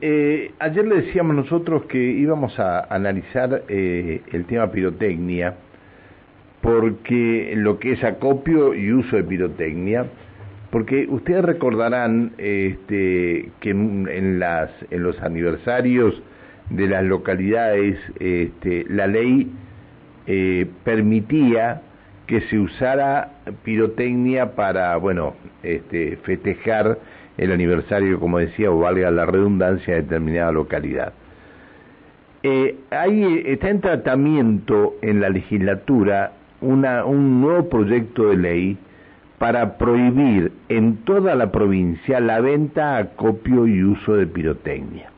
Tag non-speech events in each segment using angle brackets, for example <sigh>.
Eh, ayer le decíamos nosotros que íbamos a analizar eh, el tema pirotecnia, porque lo que es acopio y uso de pirotecnia, porque ustedes recordarán este, que en, las, en los aniversarios de las localidades este, la ley eh, permitía que se usara pirotecnia para, bueno, este, festejar el aniversario, como decía, o valga la redundancia, de determinada localidad. Eh, ahí está en tratamiento en la legislatura una, un nuevo proyecto de ley para prohibir en toda la provincia la venta, acopio y uso de pirotecnia.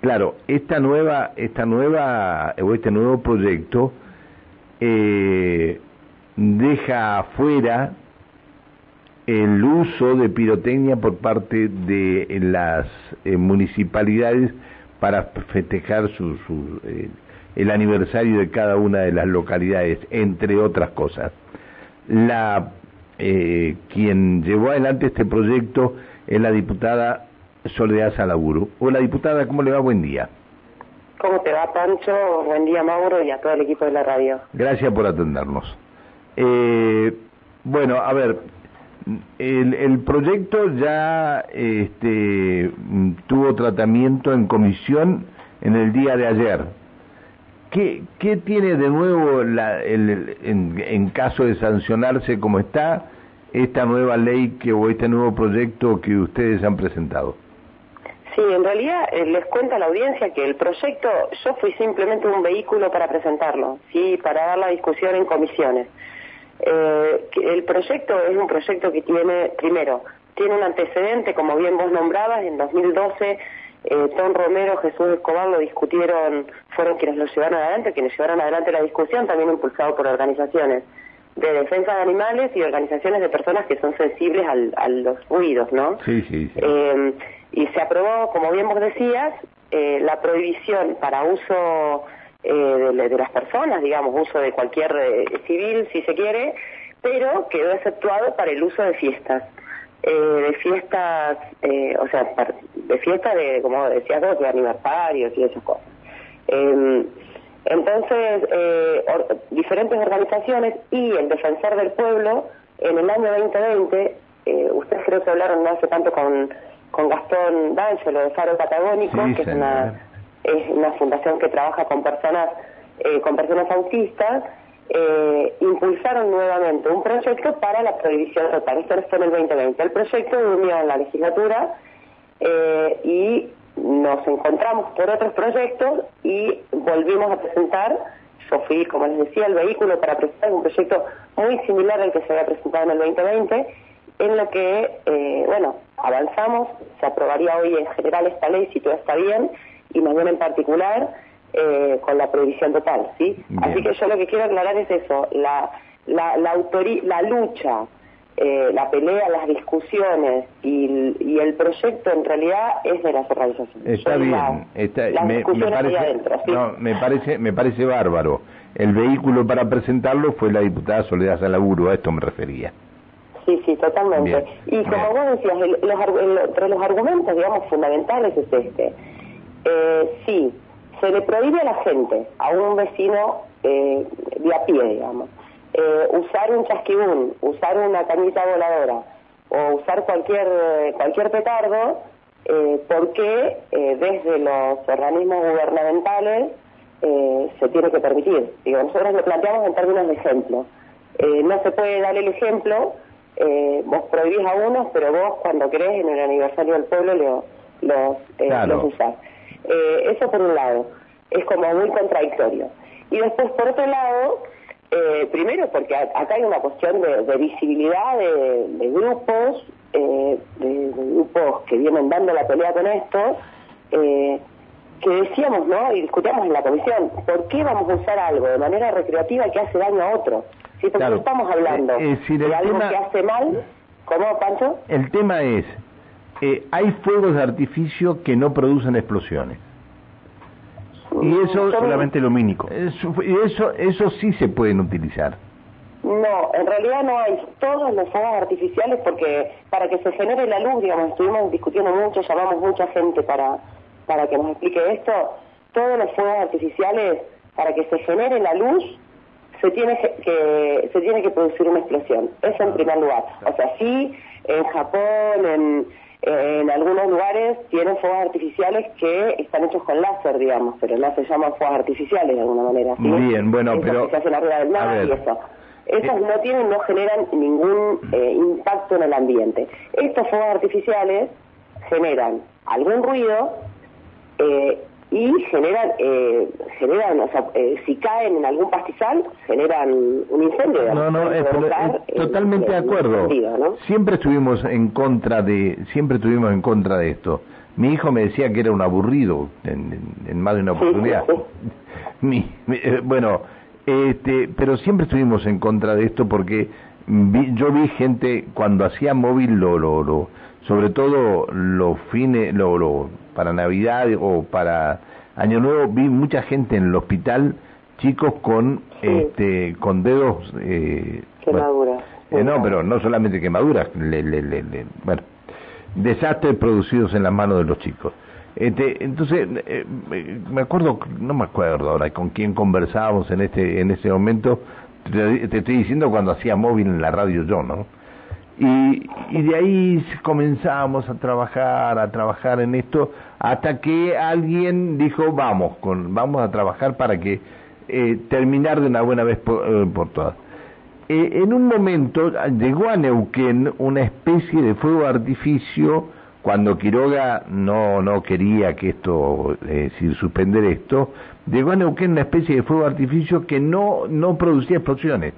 Claro, esta nueva, esta nueva o este nuevo proyecto eh, deja afuera el uso de pirotecnia por parte de las eh, municipalidades para festejar su, eh, el aniversario de cada una de las localidades, entre otras cosas. La eh, quien llevó adelante este proyecto es la diputada Soledad Salaburu. Hola diputada, ¿cómo le va? Buen día. ¿Cómo te va, Pancho? Buen día, Mauro, y a todo el equipo de la radio. Gracias por atendernos. Eh, bueno, a ver, el, el proyecto ya este, tuvo tratamiento en comisión en el día de ayer. ¿Qué, qué tiene de nuevo la, el, en, en, caso de sancionarse como está esta nueva ley que, o este nuevo proyecto que ustedes han presentado? Sí, en realidad eh, les cuento a la audiencia que el proyecto, yo fui simplemente un vehículo para presentarlo, sí, para dar la discusión en comisiones. Eh, el proyecto es un proyecto que tiene, primero, tiene un antecedente, como bien vos nombrabas, en 2012 eh, Tom Romero, Jesús Escobar lo discutieron, fueron quienes lo llevaron adelante, quienes llevaron adelante la discusión, también impulsado por organizaciones de defensa de animales y organizaciones de personas que son sensibles a los ruidos, ¿no? Sí, sí, sí. Eh, y se aprobó, como bien vos decías, eh, la prohibición para uso eh, de, de, las personas, digamos, uso de cualquier eh, civil, si se quiere, pero quedó exceptuado para el uso de fiestas. Eh, de fiestas, eh, o sea, de fiestas de, como decías vos, de aniversarios y esas cosas. Eh, entonces, eh, or, diferentes organizaciones y el Defensor del Pueblo, en el año 2020, eh, ustedes creo que hablaron no hace tanto con, con Gastón D'Angelo de Faro Patagónico, sí, que es una, es una fundación que trabaja con personas, eh, con personas autistas, eh, impulsaron nuevamente un proyecto para la prohibición total. Esto fue en el 2020. El proyecto durmió en la legislatura eh, y nos encontramos por otros proyectos y volvimos a presentar, yo fui, como les decía, el vehículo para presentar un proyecto muy similar al que se había presentado en el 2020, en lo que, eh, bueno, avanzamos, se aprobaría hoy en general esta ley si todo está bien, y mañana en particular, eh, con la prohibición total, ¿sí? Bien. Así que yo lo que quiero aclarar es eso, la, la, la, la lucha, eh, la pelea, las discusiones y, y, el proyecto en realidad es de las organizaciones. Está yo bien, la, está, las me, parece, adentro, ¿sí? no, me parece, me parece bárbaro. El vehículo para presentarlo fue la diputada Soledad Salaburu, a esto me refería. Sí, sí, totalmente. Bien, y como bien. vos decías, el, los, el, entre los argumentos, digamos, fundamentales es este. Eh, sí, se le prohíbe a la gente, a un vecino eh, de a pie, digamos, eh, usar un chasquibún, usar una cañita voladora o usar cualquier, cualquier petardo, eh, porque eh, desde los organismos gubernamentales eh, se tiene que permitir. Digo, nosotros lo planteamos en términos de ejemplo. Eh, no se puede dar el ejemplo, eh, vos prohibís a unos, pero vos cuando querés en el aniversario del pueblo lo, los, eh, Claro. los usás. Eh, eso por un lado, es como muy contradictorio. Y después, por otro lado, eh, primero porque a- acá hay una cuestión de, de visibilidad de, de grupos, eh, de, grupos que vienen dando la pelea con esto, eh, que decíamos, ¿no? Y discutíamos en la comisión, ¿por qué vamos a usar algo de manera recreativa que hace daño a otro? ¿Sí? Porque Claro. no estamos hablando Eh, el de algo tema- que hace mal, ¿cómo, Pancho? El tema es, eh, hay fuegos de artificio que no producen explosiones. Y eso solamente lumínico. Eso, eso, eso sí se pueden utilizar. No, en realidad no hay todos los fuegos artificiales porque para que se genere la luz, digamos, estuvimos discutiendo mucho, llamamos mucha gente para, para que nos explique esto, todos los fuegos artificiales, para que se genere la luz, se tiene que, se tiene que producir una explosión. Eso en primer lugar. O sea, sí, en Japón, en, en algunos lugares tienen fuegos artificiales que están hechos con láser, digamos, pero no se llaman fuegos artificiales de alguna manera. Muy bien, bueno, pero... Que se hacen arriba del mar y eso. Esos eh, no tienen, no generan ningún eh, impacto en el ambiente. Estos fuegos artificiales generan algún ruido eh, y generan, eh, generan, o sea, eh, si caen en algún pastizal, generan un incendio. No, no, es, totalmente de acuerdo. Siempre estuvimos en contra de, siempre estuvimos en contra de esto. Mi hijo me decía que era un aburrido en, más de una oportunidad. <laughs> Mi, eh, bueno, este, pero siempre estuvimos en contra de esto porque yo vi gente cuando hacía móvil lo, lo, sobre todo los fines, lo, lo para Navidad o para Año Nuevo vi mucha gente en el hospital, chicos con este con dedos eh, quemaduras. Eh, no, pero no solamente quemaduras, le, le, le, bueno, desastres producidos en las manos de los chicos. Este, entonces, eh, me acuerdo, no me acuerdo ahora con quién conversábamos en este en ese momento, te, te estoy diciendo cuando hacía móvil en la radio yo, ¿no? Y, y de ahí comenzamos a trabajar, a trabajar en esto, hasta que alguien dijo, vamos, con, vamos a trabajar para que eh, terminar de una buena vez por, eh, todas. Eh, en un momento llegó a Neuquén una especie de fuego artificio cuando Quiroga no, no quería que esto, eh, sin suspender esto, llegó a Neuquén una especie de fuego artificio que no, no producía explosiones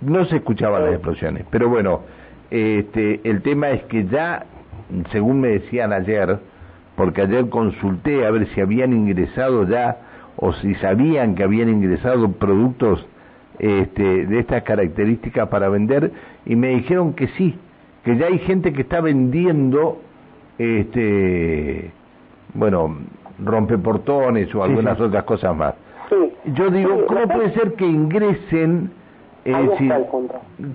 no se escuchaban las explosiones. Pero bueno, este, el tema es que ya, según me decían ayer, porque ayer consulté a ver si habían ingresado ya o si sabían que habían ingresado productos este, de estas características para vender y me dijeron que sí, que ya hay gente que está vendiendo, este, bueno, rompeportones o algunas otras cosas más. Yo digo, ¿cómo puede ser que ingresen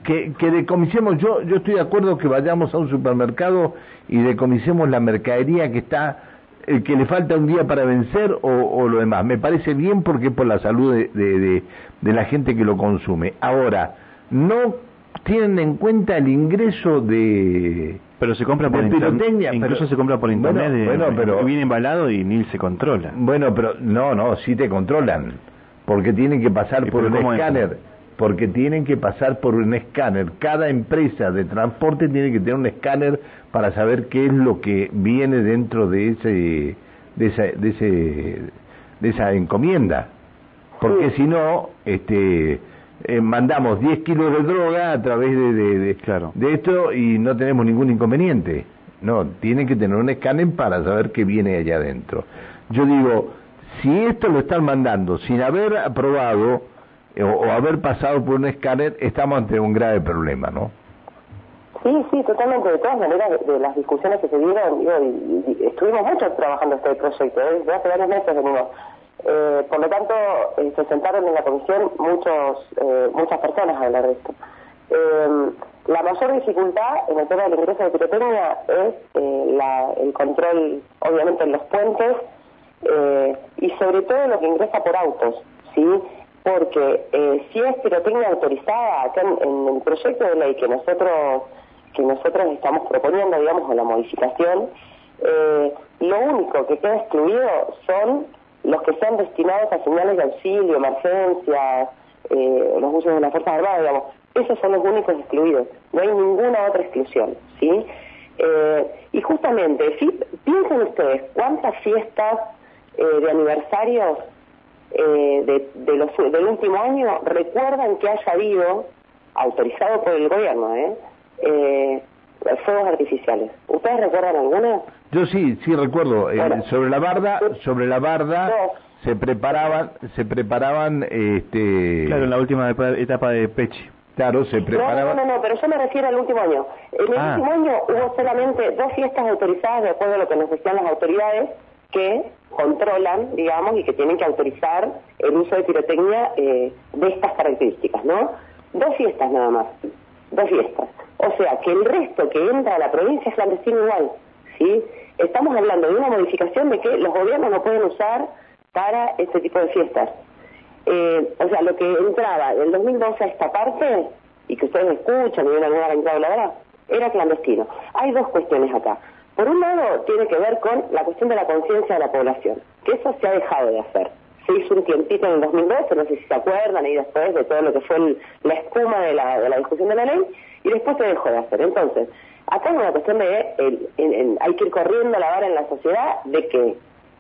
que, que decomisemos, yo, yo estoy de acuerdo que vayamos a un supermercado y decomisemos la mercadería que está, el que le falta un día para vencer o, lo demás. Me parece bien porque es por la salud de, de, de, la gente que lo consume. Ahora, no tienen en cuenta el ingreso de pero se compra por internet incluso se compra por internet bueno, pero viene embalado y ni se controla. Bueno pero no no sí te controlan porque tienen que pasar por un escáner porque tienen que pasar por un escáner. Cada empresa de transporte tiene que tener un escáner para saber qué es lo que viene dentro de ese de esa, de ese de esa encomienda. Porque si no, este eh, mandamos 10 kilos de droga a través de, de, claro. de esto y no tenemos ningún inconveniente. No, tienen que tener un escáner para saber qué viene allá adentro. Yo digo, si esto lo están mandando sin haber aprobado o, haber pasado por un escáner, estamos ante un grave problema, ¿no? Sí, sí, totalmente. De todas maneras, de, las discusiones que se dieron, y, estuvimos mucho trabajando este proyecto, ¿eh? desde hace varios meses venimos. Eh, por lo tanto, eh, se sentaron en la comisión muchos, eh, muchas personas a hablar de esto. la mayor dificultad en el tema del ingreso de pirotecnia es la, el control, obviamente, en los puentes y sobre todo lo que ingresa por autos, ¿sí? Porque eh, si es pirotecnia autorizada, acá en, el proyecto de ley que nosotros que nosotros estamos proponiendo, digamos, en la modificación, eh, lo único que queda excluido son los que sean destinados a señales de auxilio, emergencias, eh, los usos de las Fuerzas Armadas, digamos. Esos son los únicos excluidos. No hay ninguna otra exclusión, ¿sí? Eh, y justamente, si piensen ustedes cuántas fiestas eh, de aniversarios eh, de, los, del último año recuerdan que haya habido, autorizado por el gobierno, ¿eh? eh fuegos artificiales. ¿Ustedes recuerdan alguna? Yo sí, sí recuerdo. Eh, sobre la barda, sobre la barda se preparaban, se preparaban, este. Claro, en la última etapa de Pechi. Claro, se preparaban. No, no, no, pero yo me refiero al último año. En el ah. último año hubo solamente dos fiestas autorizadas de acuerdo a lo que nos decían las autoridades que controlan, digamos, y que tienen que autorizar el uso de pirotecnia eh, de estas características, ¿no? Dos fiestas nada más, dos fiestas. O sea, que el resto que entra a la provincia es clandestino igual, ¿sí? Estamos hablando de una modificación de que los gobiernos no pueden usar para este tipo de fiestas. Eh, o sea, lo que entraba del 2012 a esta parte, y que ustedes escuchan y ven alguna entrada la verdad, era clandestino. Hay dos cuestiones acá. Por un lado, tiene que ver con la cuestión de la conciencia de la población, que eso se ha dejado de hacer. Se hizo un tiempito en el 2012, no sé si se acuerdan, y después de todo lo que fue la espuma de la, de la discusión de la ley, y después se dejó de hacer. Entonces, acá hay una cuestión de, el, hay que ir corriendo la vara en la sociedad de que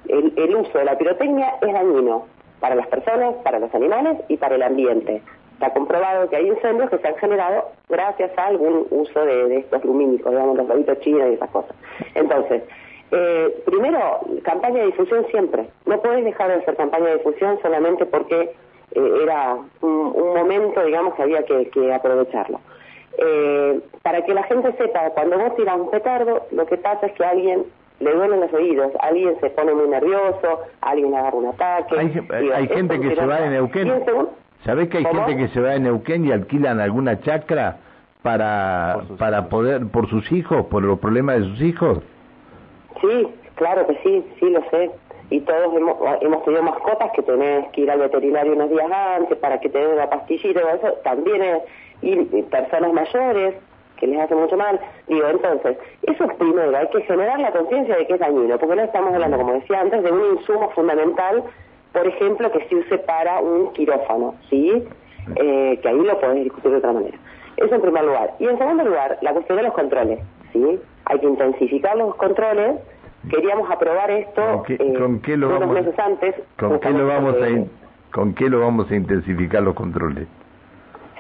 el, el uso de la pirotecnia es dañino para las personas, para los animales y para el ambiente ha comprobado que hay incendios que se han generado gracias a algún uso de, estos lumínicos, digamos, los globitos chinos y esas cosas. Entonces, eh, primero, campaña de difusión siempre. No puedes dejar de hacer campaña de difusión solamente porque eh, era un, momento, digamos, que había que, aprovecharlo. Eh, para que la gente sepa, cuando vos tiras un petardo, lo que pasa es que alguien le duelen los oídos, alguien se pone muy nervioso, alguien agarra un ataque. Hay, gente que se va en Neuquén. ¿Sabés que hay gente que se va a Neuquén y alquilan alguna chacra para, para poder, por sus hijos, por los problemas de sus hijos? Sí, claro que sí, sí lo sé. Y todos hemos, hemos tenido mascotas que tenés que ir al veterinario unos días antes para que te den una pastillita y eso. También y personas mayores que les hace mucho mal. Digo, entonces, eso es primero, hay que generar la conciencia de que es dañino, porque no estamos hablando, como decía antes, de un insumo fundamental por ejemplo, que se use para un quirófano, ¿sí? Eh, que ahí lo podés discutir de otra manera. Eso en primer lugar. Y en segundo lugar, la cuestión de los controles, ¿sí? Hay que intensificar los controles. Queríamos aprobar esto ¿Con qué, eh, lo vamos, meses antes. ¿con qué, lo vamos a ¿Con qué lo vamos a intensificar los controles?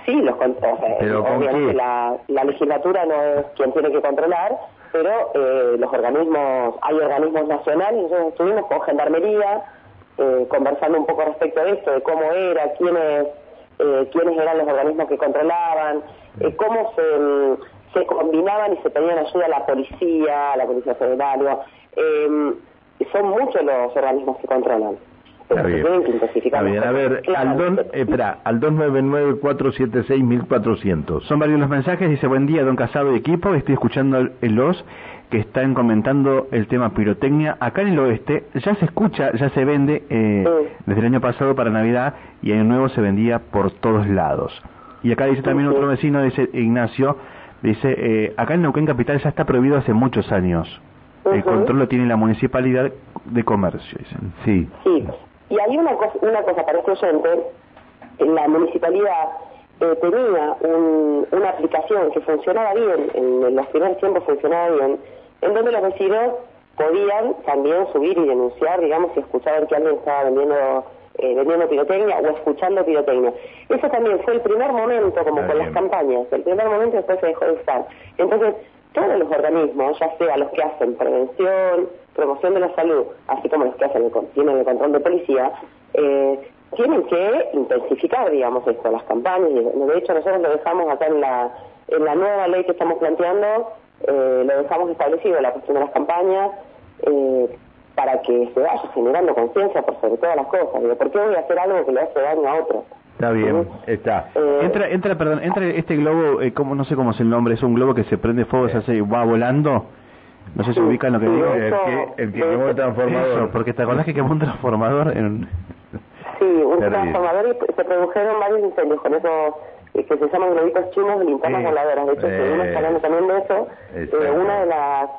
Sí, los controles. obviamente la, la, legislatura no es quien tiene que controlar, pero eh, los organismos, hay organismos nacionales, nosotros estuvimos con Gendarmería, eh, conversando un poco respecto de esto, de cómo era, quiénes, eh, quiénes eran los organismos que controlaban, eh, cómo se, se combinaban y se pedían ayuda a la policía, a la Policía Federal. Eh, son muchos los organismos que controlan. Está bien. Está bien. A ver, al, espera, al 299-476-1400. Son varios los mensajes. Dice, buen día, don Casado y equipo. Estoy escuchando el los que están comentando el tema pirotecnia. Acá en el oeste ya se escucha, ya se vende eh, desde el año pasado para Navidad y año nuevo se vendía por todos lados. Y acá dice también otro vecino, dice Ignacio, dice, eh, acá en Neuquén Capital ya está prohibido hace muchos años. El control lo tiene la municipalidad de comercio, dicen. Sí. Sí, y hay una cosa, una cosa para este oyente, la municipalidad eh, tenía una aplicación que funcionaba bien, en los primeros tiempos funcionaba bien, en donde los vecinos podían también subir y denunciar, digamos, si escuchaban que alguien estaba vendiendo eh, vendiendo pirotecnia o escuchando pirotecnia. Eso también fue el primer momento, como con las campañas, el primer momento después se dejó de estar. Entonces, todos los organismos, ya sea los que hacen prevención, promoción de la salud, así como los que hacen el, tienen el control de policía, eh, tienen que intensificar, digamos, esto, las campañas. De hecho, nosotros lo dejamos acá en la, en la nueva ley que estamos planteando, eh, lo dejamos establecido, la cuestión de las campañas, eh, para que se vaya generando conciencia por sobre todas las cosas. Digo, ¿por qué voy a hacer algo que le hace daño a otro? Está bien, está. Eh, entra, entra, perdón, entra este globo, eh, como, no sé cómo es el nombre, es un globo que se prende fuego, se hace, va volando. No sé si ubican lo que digo. El que, el que quemó el transformador. porque te acordás que quemó un transformador en... <laughs> Sí, un transformador y se produjeron varios incendios con esos que se llaman globitos chinos de linternas voladoras. De hecho, estuvimos hablando también de eso. Eh, una de las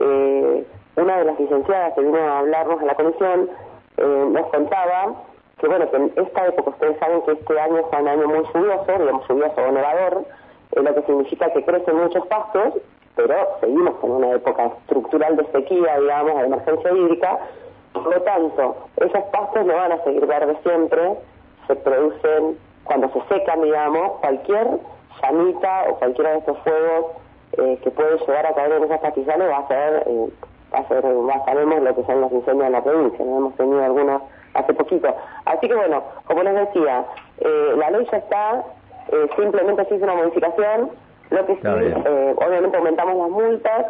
eh, una de las licenciadas que vino a hablarnos en la comisión eh, nos contaba que, bueno, que en esta época ustedes saben que este año es un año muy lluvioso, digamos lluvioso o nevador, lo que significa que crecen muchos pastos, pero seguimos con una época estructural de sequía, digamos, de emergencia hídrica, por lo tanto, esos pastos no van a seguir verdes siempre, se producen cuando se secan, digamos, cualquier llamita o cualquiera de estos fuegos eh, que puede llegar a caer en esas pastizales va a ser, eh, va a ser, ya sabemos lo que son los incendios en la provincia, ¿no? hemos tenido algunos hace poquito. Así que bueno, como les decía, eh, la ley ya está, simplemente se hizo una modificación, lo que sí, obviamente aumentamos las multas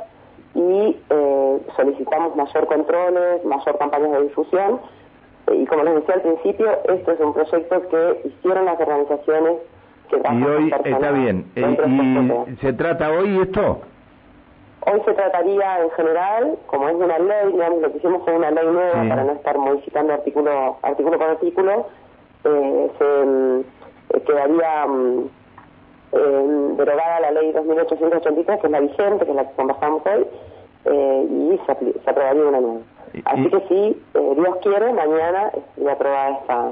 y eh, solicitamos mayor controles, mayor campañas de difusión. y como les decía al principio, esto es un proyecto que hicieron las organizaciones que Y hoy está bien. ¿Y se trata hoy esto? Hoy se trataría en general, como es una ley, digamos, lo que hicimos fue una ley nueva para no estar modificando artículo, artículo por artículo, eh, se mm, quedaría mm, eh, derogada la ley 2883, que es la vigente, que es la que conversamos hoy, eh, y se, aprobaría una nueva. Así que sí, eh, Dios quiere, mañana se aprobada esta,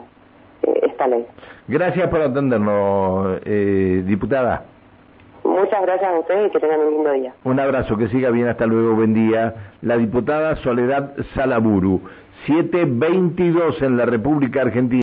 eh, esta ley. Gracias por atendernos, diputada. Muchas gracias a ustedes y que tengan un lindo día. Un abrazo, que siga bien, hasta luego, buen día. La diputada Soledad Salaburu, 722 en la República Argentina.